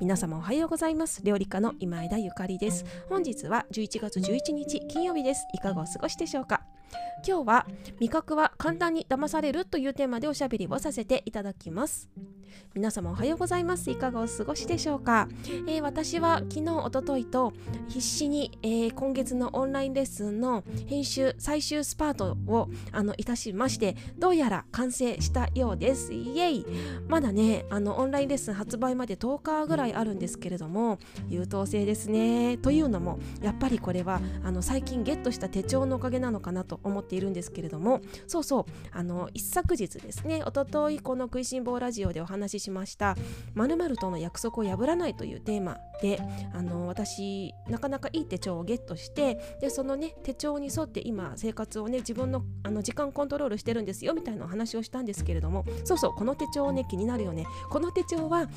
皆様おはようございます。料理家の今枝ゆかりです。本日は11月11日金曜日です。いかがお過ごしでしょうか？今日は味覚は簡単に騙されるというテーマでおしゃべりをさせていただきます。皆様おはようございます。いかがお過ごしでしょうか、えー、私は昨日おとといと必死に、えー、今月のオンラインレッスンの編集最終スパートをあのいたしましてどうやら完成したようです。イエイ。まだねあのオンラインレッスン発売まで10日ぐらいあるんですけれども優等生ですね。というのもやっぱりこれはあの最近ゲットした手帳のおかげなのかなと思っているんですけれどもそうそうあの一昨日ですねおとといこの食いしん坊ラジオでお話話ししました「まるとの約束を破らない」というテーマであの私なかなかいい手帳をゲットしてでそのね手帳に沿って今生活をね自分のあの時間コントロールしてるんですよみたいなお話をしたんですけれどもそうそうこの手帳ね気になるよね。この手帳は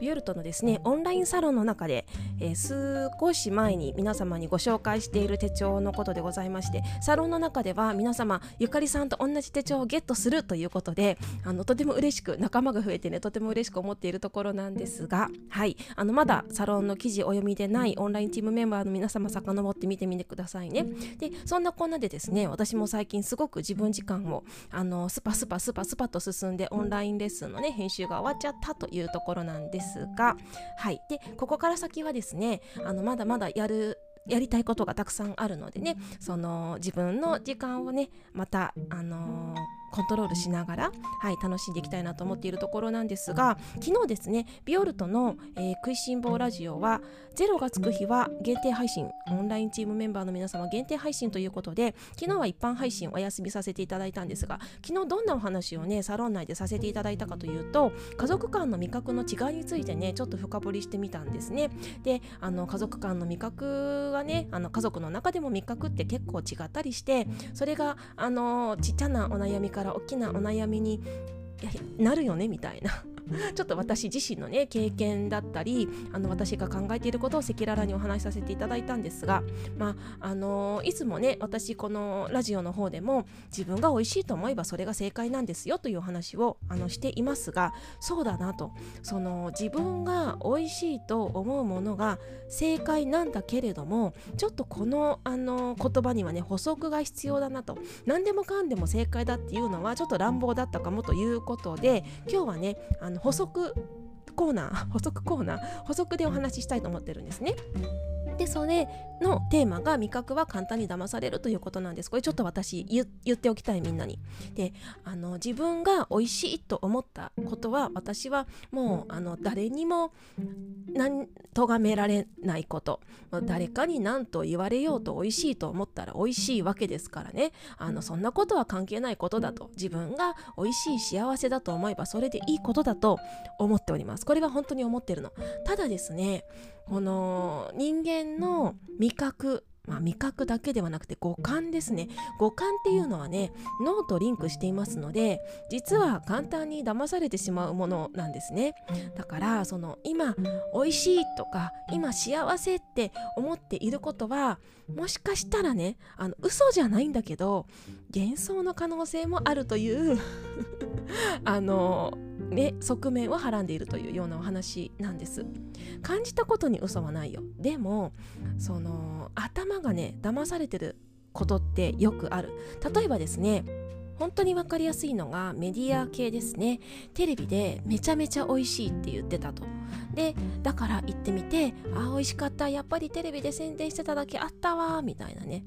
ビオルトのですねオンラインサロンの中で、えー、少し前に皆様にご紹介している手帳のことでございましてサロンの中では皆様ゆかりさんと同じ手帳をゲットするということであのとても嬉しく仲間が増えてねとても嬉しく思っているところなんですがはい。あのまだサロンの記事お読みでないオンラインチームメンバーの皆様遡って見てみてくださいね。でそんなこんなでですね私も最近すごく自分時間をあのスパスパスパスパと進んでオンラインレッスンのね編集が終わっちゃったというところなんですがはい。でここから先はですねあのまだまだやるやりたいことがたくさんあるのでねその自分の時間をねまたあのーコントロールしながら、はい、楽しんでいきたいなと思っているところなんですが昨日ですねビオルトの、えー、食いしん坊ラジオは0がつく日は限定配信オンラインチームメンバーの皆様限定配信ということで昨日は一般配信お休みさせていただいたんですが昨日どんなお話をねサロン内でさせていただいたかというと家族間の味覚の違いについてねちょっと深掘りしてみたんですね。であの家族間の味覚はねあの家族の中でも味覚って結構違ったりしてそれがあのちっちゃなお悩みから大きなお悩みになるよねみたいな ちょっと私自身のね経験だったりあの私が考えていることを赤裸々にお話しさせていただいたんですが、まああのいつもね私このラジオの方でも自分が美味しいと思えばそれが正解なんですよというお話をあのしていますがそうだなと。その自分が美味しいと思うものが正解なんだけれどもちょっとこのあの言葉にはね補足が必要だなと。何でもかんでも正解だっていうのはちょっと乱暴だったかもということで今日はねあの補足コーナー補足コーナー補足でお話ししたいと思ってるんですね。でそれのテーマが味覚は簡単に騙されるということなんです。これちょっと私言っておきたいみんなに。であの自分が美味しいと思ったことは私はもうあの誰にも何とがめられないこと。誰かに何と言われようと美味しいと思ったら美味しいわけですからね。あのそんなことは関係ないことだと。自分が美味しい幸せだと思えばそれでいいことだと思っております。これは本当に思ってるの。ただですねこの人間の味覚まあ、味覚だけではなくて五感ですね。五感っていうのはね脳とリンクしていますので実は簡単に騙されてしまうものなんですね。だからその今美味しいとか今幸せって思っていることはもしかしたらねあの嘘じゃないんだけど幻想の可能性もあるという あのね、側面をはらんでいるというようなお話なんです。感じたことに嘘はないよ。でもその頭がね騙されてることってよくある。例えばですね本当に分かりやすいのがメディア系ですね。テレビでめちゃめちゃ美味しいって言ってたと。でだから行ってみてあ美味しかった。やっぱりテレビで宣伝してただけあったわみたいなね。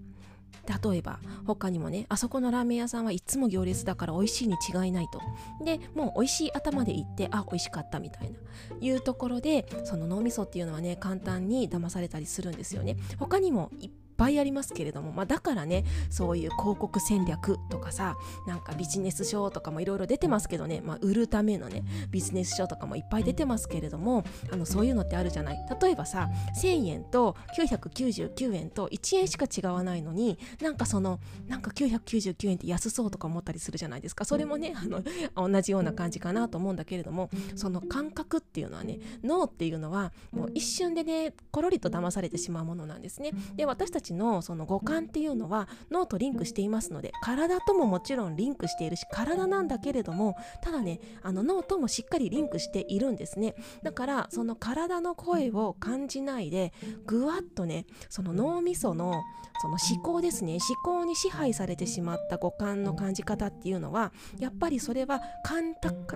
例えば他にもねあそこのラーメン屋さんはいつも行列だから美味しいに違いないと。でもう美味しい頭で行ってあ美味しかったみたいな。いうところでその脳みそっていうのはね簡単に騙されたりするんですよね。他にもいっぱいありますけれども、まあ、だからねそういう広告戦略とかさなんかビジネス書とかもいろいろ出てますけどね、まあ、売るためのねビジネス書とかもいっぱい出てますけれどもあのそういうのってあるじゃない？例えばさ1000円と999円と1円しか違わないのになんかそのなんか999円って安そうとか思ったりするじゃないですか。それもねあの同じような感じかなと思うんだけれどもその感覚っていうのはね脳っていうのはもう一瞬でねコロリと騙されてしまうものなんですね。で私たちのその五感っていうのは脳とリンクしていますので体とももちろんリンクしているし体なんだけれどもただねあの脳ともしっかりリンクしているんですね。だからその体の声を感じないでぐわっとねその脳みそのその思考ですね思考に支配されてしまった五感の感じ方っていうのはやっぱりそれは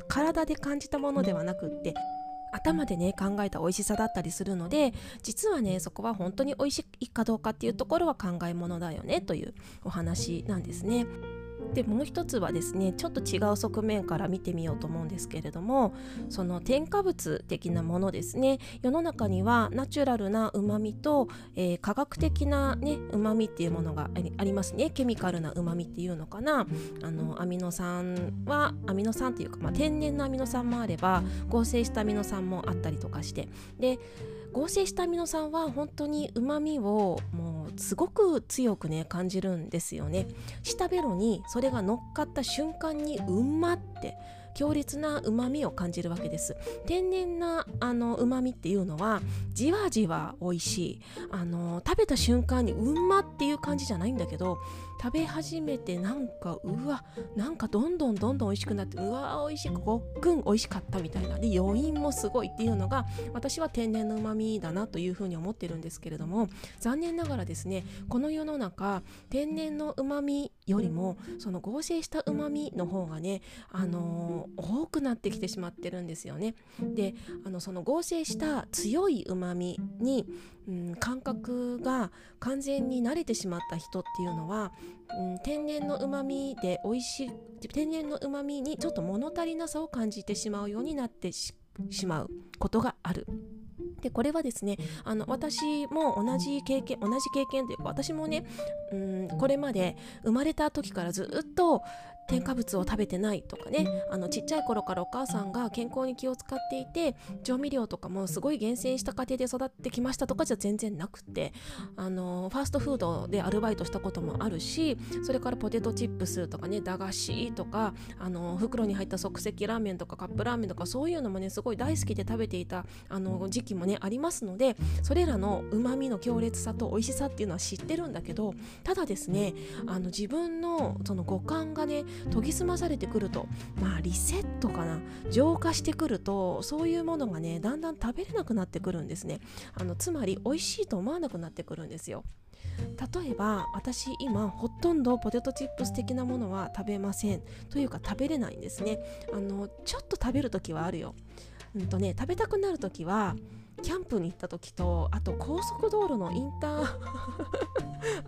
体で感じたものではなくって頭でね考えた美味しさだったりするので実はねそこは本当に美味しいかどうかっていうところは考えものだよねというお話なんですね。でもう一つはですねちょっと違う側面から見てみようと思うんですけれどもその添加物的なものですね。世の中にはナチュラルなうまみと、えー、科学的なねうまみっていうものがありますね。ケミカルなうまみっていうのかな。あのアミノ酸はアミノ酸っていうか、まあ、天然のアミノ酸もあれば合成したアミノ酸もあったりとかして。で合成したアミノ酸は本当にうまみをもうすごく強くね感じるんですよね。舌ベロにそれが乗っかった瞬間にうんまって強烈なうまみを感じるわけです。天然なあのうまみっていうのはじわじわ美味しい。あの食べた瞬間にうんまっていう感じじゃないんだけど食べ始めてなんかうわなんかどんどんどんどん美味しくなってうわ美味しいごっくん美味しかったみたいなで余韻もすごいっていうのが私は天然のうまみだなというふうに思ってるんですけれども残念ながらですねこの世の中天然のうまみよりもその合成したうまみの方がねあのー、多くなってきてしまってるんですよね。であのその合成した強いうまみにうん、感覚が完全に慣れてしまった人っていうのは、うん、天然のうまみで美味しい天然のうまみにちょっと物足りなさを感じてしまうようになってしまうことがある。でこれはですねあの私も同じ経験同じ経験というか私もねうんこれまで生まれた時からずっと添加物を食べてないとかねあのちっちゃい頃からお母さんが健康に気を使っていて調味料とかもすごい厳選した家庭で育ってきましたとかじゃ全然なくてあのファーストフードでアルバイトしたこともあるしそれからポテトチップスとかね駄菓子とかあの袋に入った即席ラーメンとかカップラーメンとかそういうのもねすごい大好きで食べていたあの時期もねありますのでそれらのうまみの強烈さと美味しさっていうのは知ってるんだけどただですねあの自分のその五感がね研ぎ澄まされてくるとまあリセットかな。浄化してくるとそういうものがねだんだん食べれなくなってくるんですね。あのつまり美味しいと思わなくなってくるんですよ。例えば私今ほとんどポテトチップス的なものは食べません。というか食べれないんですね。あのちょっと食べる時はあるよ。うんとね食べたくなる時はキャンプに行った時とあと高速道路のインター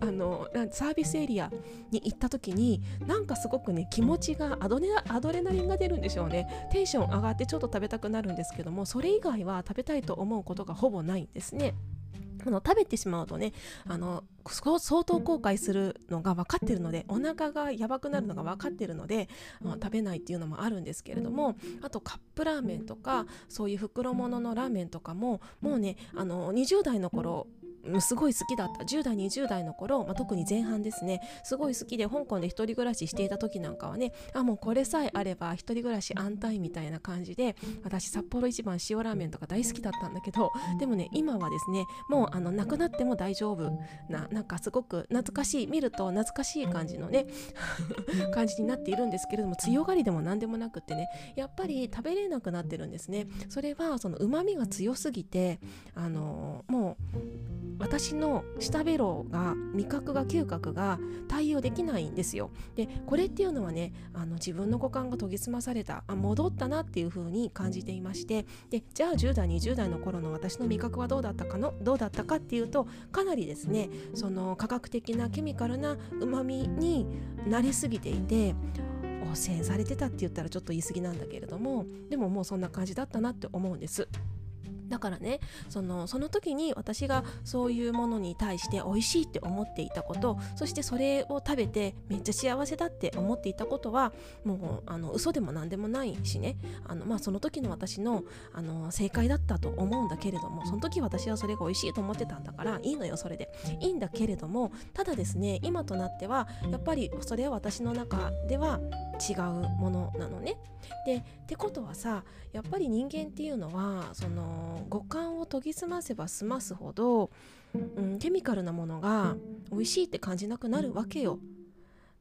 あのサービスエリアに行った時になんかすごくね気持ちがアドアドレナリンが出るんでしょうねテンション上がってちょっと食べたくなるんですけどもそれ以外は食べたいと思うことがほぼないんですね。あの食べてしまうとねあの相当後悔するのが分かってるのでお腹がやばくなるのが分かってるので、まあ、食べないっていうのもあるんですけれどもあとカップラーメンとかそういう袋物のラーメンとかももうねあの20代の頃すごい好きだった。10代20代の頃、まあ、特に前半ですね。すごい好きで香港で一人暮らししていた時なんかはねあもうこれさえあれば一人暮らし安泰みたいな感じで私札幌一番塩ラーメンとか大好きだったんだけどでもね今はですねもうあのなくなっても大丈夫ななんかすごく懐かしい見ると懐かしい感じのね 感じになっているんですけれども強がりでも何でもなくってねやっぱり食べれなくなってるんですね。それはその旨味が強すぎてあのもう私の舌ベロが味覚が嗅覚が対応できないんですよでこれっていうのはねあの自分の五感が研ぎ澄まされたあ戻ったなっていう風に感じていましてでじゃあ10代20代の頃の私の味覚はどうだったかのどうだったかっていうとかなりですねその科学的なケミカルなうまみになりすぎていて汚染されてたって言ったらちょっと言い過ぎなんだけれどもでももうそんな感じだったなって思うんです。だからねそのその時に私がそういうものに対して美味しいって思っていたことそしてそれを食べてめっちゃ幸せだって思っていたことはもうあの嘘でも何でもないしねあの、まあ、その時の私のあの正解だったと思うんだけれどもその時私はそれが美味しいと思ってたんだからいいのよそれでいいんだけれどもただですね今となってはやっぱりそれは私の中では違うものなのね。でってことはさやっぱり人間っていうのはその五感を研ぎ澄ませば済ますほど、うん、ケミカルなものが美味しいって感じなくなるわけよ。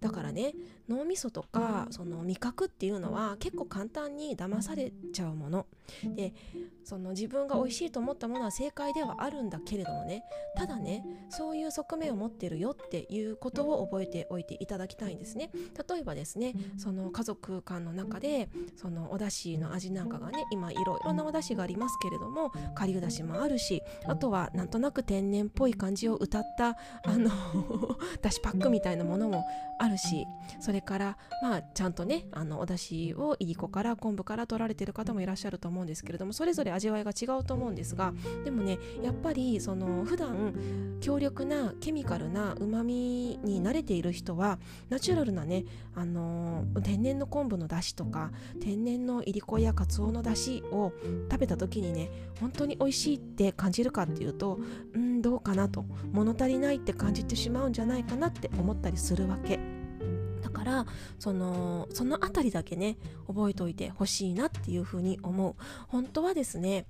だからね脳みそとかその味覚っていうのは結構簡単に騙されちゃうもの。でその自分が美味しいと思ったものは正解ではあるんだけれどもねただねそういう側面を持ってるよっていうことを覚えておいていただきたいんですね。例えばですねその家族間の中でそのお出汁の味なんかがね今いろいろなお出汁がありますけれども顆粒だしもあるしあとはなんとなく天然っぽい感じを歌ったあの だしパックみたいなものもあるるしそれからまあちゃんとねあのお出汁をいりこから昆布から取られてる方もいらっしゃると思うんですけれどもそれぞれ味わいが違うと思うんですがでもねやっぱりその普段強力なケミカルなうまみに慣れている人はナチュラルなねあの天然の昆布の出汁とか天然のいりこやかつおの出汁を食べた時にね本当に美味しいって感じるかっていうとうんどうかなと物足りないって感じてしまうんじゃないかなって思ったりするわけ。からそのその辺りだけね覚えておいてほしいなっていうふうに思う。本当はですね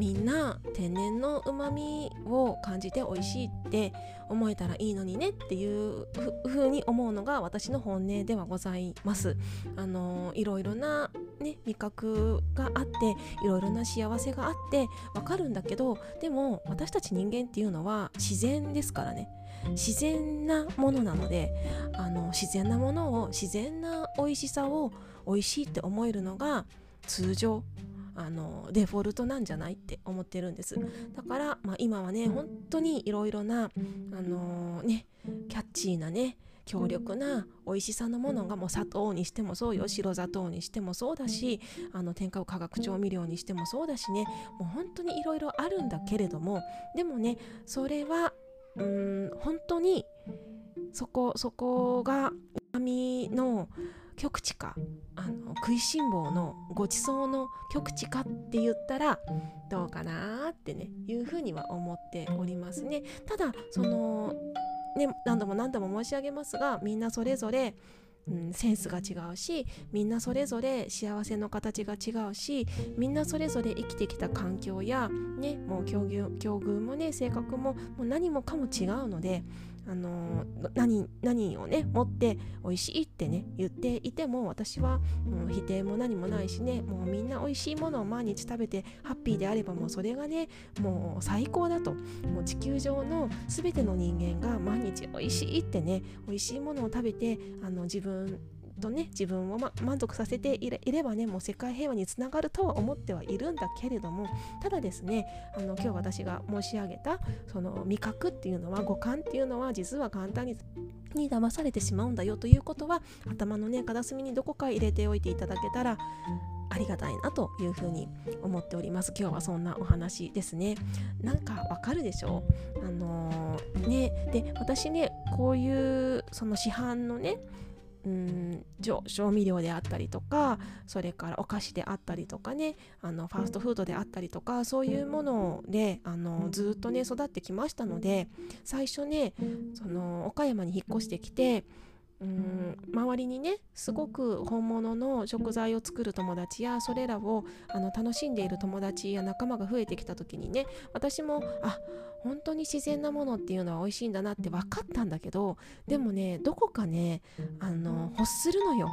みんな天然のうまみを感じて美味しいって思えたらいいのにねっていうふうに思うのが私の本音ではございます。あのいろいろな、ね、味覚があっていろいろな幸せがあってわかるんだけどでも私たち人間っていうのは自然ですからね。自然なものなのであの自然なものを自然な美味しさを美味しいって思えるのが通常あのデフォルトなんじゃないって思ってるんです。だから、まあ、今はね本当にいろいろなあのー、ねキャッチーなね強力な美味しさのものがもう砂糖にしてもそうよ。白砂糖にしてもそうだしあの添加化学調味料にしてもそうだしね。もう本当にいろいろあるんだけれどもでもねそれはうん本当にそこそこがうみの極地か？あの食いしん坊のごちそうの極地かって言ったらどうかなってねいうふうには思っておりますね。ただそのね何度も何度も申し上げますがみんなそれぞれうん、センスが違うしみんなそれぞれ幸せの形が違うしみんなそれぞれ生きてきた環境や、ね、もう境遇境遇もね性格ももう何もかも違うのであの何何をね持って美味しいってね言っていても私はもう否定も何もないしねもうみんな美味しいものを毎日食べてハッピーであればもうそれがねもう最高だと。もう地球上の全ての人間が毎日美味しいってね美味しいものを食べてあの自分とね自分を、ま、満足させていればねもう世界平和につながるとは思ってはいるんだけれどもただですねあの今日私が申し上げたその味覚っていうのは五感っていうのは実は簡単にに騙されてしまうんだよということは頭のね片隅にどこか入れておいていただけたらありがたいなというふうに思っております。今日はそんなお話ですね。なんかわかるでしょあのー、ねで私ねこういうその市販のねうん調味料であったりとかそれからお菓子であったりとかねあのファーストフードであったりとかそういうものであのずっとね育ってきましたので最初ねその岡山に引っ越してきてうん。周りにねすごく本物の食材を作る友達やそれらをあの楽しんでいる友達や仲間が増えてきた時にね私もあ本当に自然なものっていうのは美味しいんだなって分かったんだけどでもねどこかねあの欲するのよ。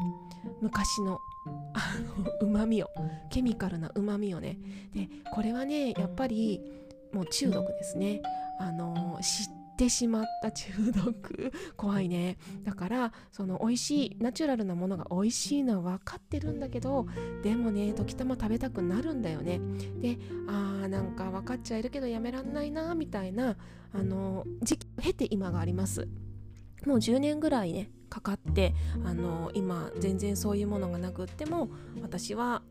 昔のうまみを。ケミカルなうまみをね。でこれはねやっぱりもう中毒ですね。あの知ってしまった中毒。怖いね。だからその美味しいナチュラルなものが美味しいのは分かってるんだけどでもね時たま食べたくなるんだよね。であーなんか分かっちゃいるけどやめらんないなみたいなあの時期を経て今があります。もう10年ぐらいねかかってあの今全然そういうものがなくっても私は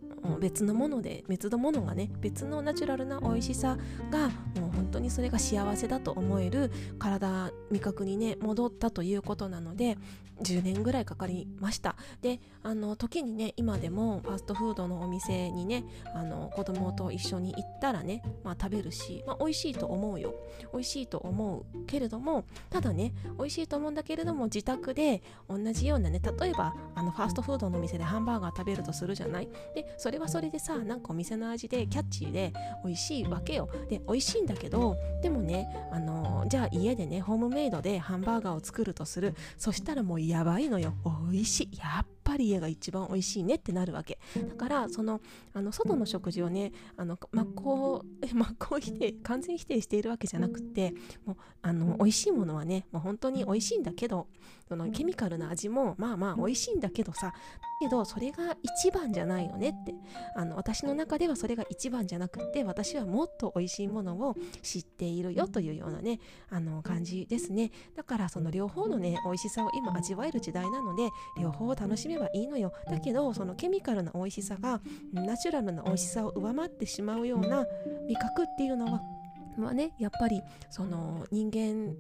別のもので別のものがね別のナチュラルな美味しさがもう本当にそれが幸せだと思える体味覚にね戻ったということなので10年ぐらいかかりました。であの時にね今でもファストフードのお店にねあの子供と一緒に行ったらね、まあ、食べるし、まあ、美味しいと思うよ。美味しいと思うけれどもただね美味しいと思うんだけれども自宅で同じようなね例えばあのファーストフードのお店でハンバーガー食べるとするじゃない？でそれはそれでさなんかお店の味でキャッチーで美味しいわけよ。で美味しいんだけどでもねあのじゃあ家でねホームメイドでハンバーガーを作るとする。そしたらもうやばいのよ。美味しい。やっぱり家が一番美味しいねってなるわけ。だからそのあの外の食事をねあの真っ向真っ向否定完全否定しているわけじゃなくてもうあの美味しいものはねもう本当に美味しいんだけどそのケミカルな味もまあまあ美味しいんだけどさだけどそれが一番じゃないよねって。あの私の中ではそれが一番じゃなくて私はもっと美味しいものを知っているよというようなねあの感じですね。だからその両方のね美味しさを今味わえる時代なので両方を楽しめばいいのよ。だけどそのケミカルな美味しさがナチュラルな美味しさを上回ってしまうような味覚っていうのはまあねやっぱりその人間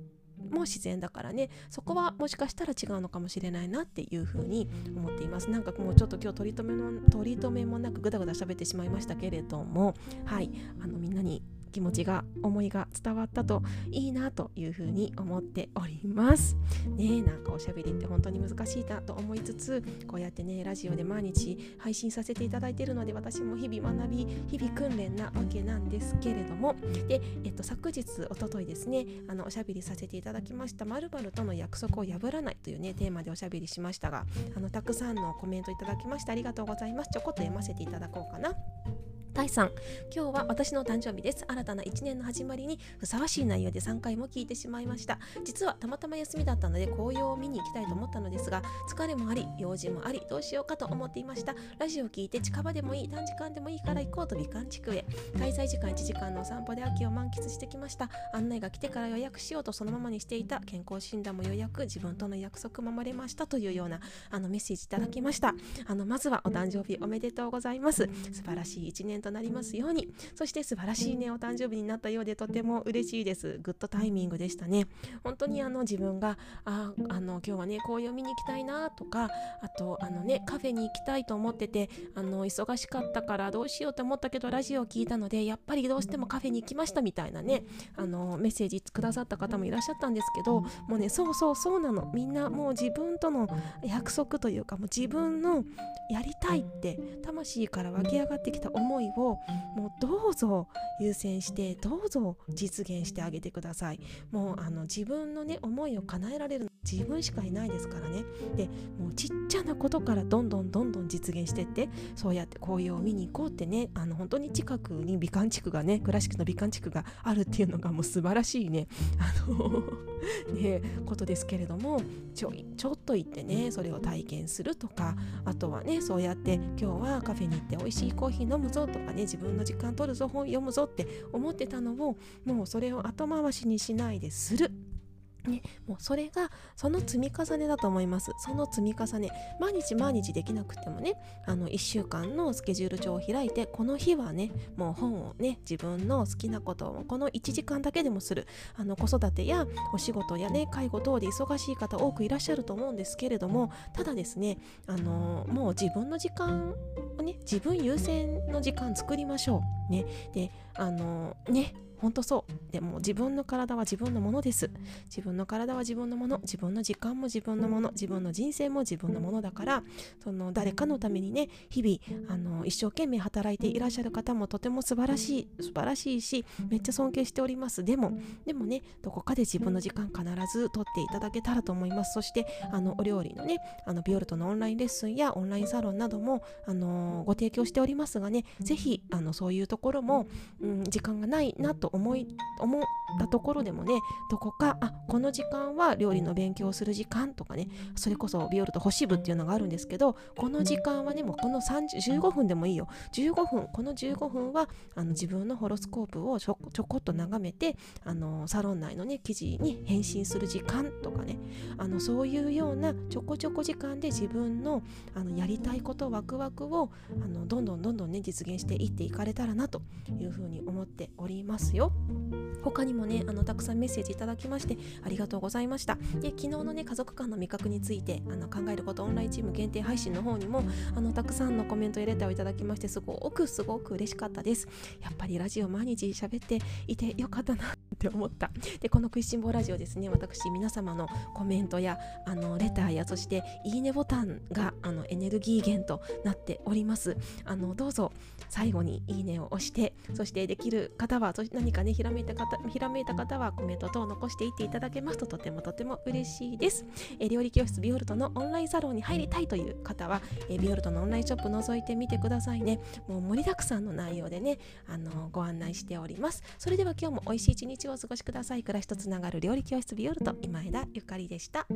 も自然だからね。そこはもしかしたら違うのかもしれないなっていうふうに思っています。なんかもうちょっと今日取り留めの取り留めもなくぐだぐだ喋ってしまいましたけれども。はい。あのみんなに気持ちが思いが伝わったといいなというふうに思っております。ねなんかおしゃべりって本当に難しいなと思いつつこうやってねラジオで毎日配信させていただいているので私も日々学び日々訓練なわけなんですけれども。で、えっと、昨日おとといですねあのおしゃべりさせていただきました。まるとの約束を破らないというねテーマでおしゃべりしましたがあのたくさんのコメントいただきましてありがとうございます。ちょこっと読ませていただこうかな。第3今日は私の誕生日です。新たな1年の始まりにふさわしい内容で3回も聞いてしまいました。実はたまたま休みだったので紅葉を見に行きたいと思ったのですが疲れもあり用事もありどうしようかと思っていました。ラジオを聞いて近場でもいい短時間でもいいから行こうと美観地区へ。滞在時間1時間のお散歩で秋を満喫してきました。案内が来てから予約しようとそのままにしていた健康診断も予約自分との約束守れましたというようなあのメッセージいただきました。あのまずはお誕生日おめでとうございます。素晴らしい1年となりますように。そして素晴らしいねお誕生日になったようでとても嬉しいです。グッドタイミングでしたね。本当にあの自分がああの今日はね紅葉見に行きたいなとかあとあのねカフェに行きたいと思っててあの忙しかったからどうしようと思ったけどラジオを聞いたのでやっぱりどうしてもカフェに行きましたみたいなねあのメッセージくださった方もいらっしゃったんですけどもうねそうそうそうなの。みんなもう自分との約束というかもう自分のやりたいって魂から湧き上がってきた思いをもうどうぞ優先してどうぞ実現してあげてください。もうあの自分のね思いを叶えられる自分しかいないですからね。でもうちっちゃなことからどんどんどんどん実現してってそうやって紅葉を見に行こうってねあの本当に近くに美観地区がねクラシックの美観地区があるっていうのがもう素晴らしいね あのねことですけれどもちょちょっと行ってねそれを体験するとかあとはねそうやって今日はカフェに行って美味しいコーヒー飲むぞとね自分の時間取るぞ本読むぞって思ってたのをもうそれを後回しにしないでする。ね、もうそれがその積み重ねだと思います。その積み重ね毎日毎日できなくてもねあの1週間のスケジュール帳を開いてこの日はねもう本をね自分の好きなことをこの1時間だけでもする。あの子育てやお仕事やね介護等で忙しい方多くいらっしゃると思うんですけれどもただですねあのもう自分の時間をね自分優先の時間作りましょう。ね。であのね本当そう。でも自分の体は自分のものです。自分の体は自分のもの。自分の時間も自分のもの。自分の人生も自分のものだからその誰かのためにね日々あの一生懸命働いていらっしゃる方もとても素晴らしい素晴らしいしめっちゃ尊敬しております。でもでもねどこかで自分の時間必ず取っていただけたらと思います。そしてあのお料理のねあのビオルトのオンラインレッスンやオンラインサロンなどもあのご提供しておりますがねぜひあのそういうところも、うん、時間がないなとと思い思ったところでもねどこかあこの時間は料理の勉強をする時間とかねそれこそビオルト星部っていうのがあるんですけどこの時間はねもうこの15分でもいいよ。15分この15分はあの自分のホロスコープをちょちょこっと眺めてあのサロン内のね記事に返信する時間とかね。あのそういうようなちょこちょこ時間で自分のあのやりたいことワクワクをあのどんどんどんどんね実現していっていかれたらなというふうに思っておりますよ。他にもねあのたくさんメッセージいただきましてありがとうございました。で昨日のね家族間の味覚についてあの考えることオンラインチーム限定配信の方にもあのたくさんのコメントやレターをいただきましてすごくすごく嬉しかったです。やっぱりラジオ毎日喋っていてよかったなって思った。でこの食いしん坊ラジオですね私皆様のコメントやあのレターやそしていいねボタンがあのエネルギー源となっております。あのどうぞ最後にいいねを押してそしてできる方は何かねひらめいた方ひらめいた方はコメント等を残していっていただけますととてもとても嬉しいです、え料理教室ビオルトのオンラインサロンに入りたいという方は、えビオルトのオンラインショップ覗いてみてくださいね。もう盛りだくさんの内容でねあのご案内しております。それでは今日も美味しい一日をお過ごしください。暮らしとつながる料理教室ビオルト今枝ゆかりでした。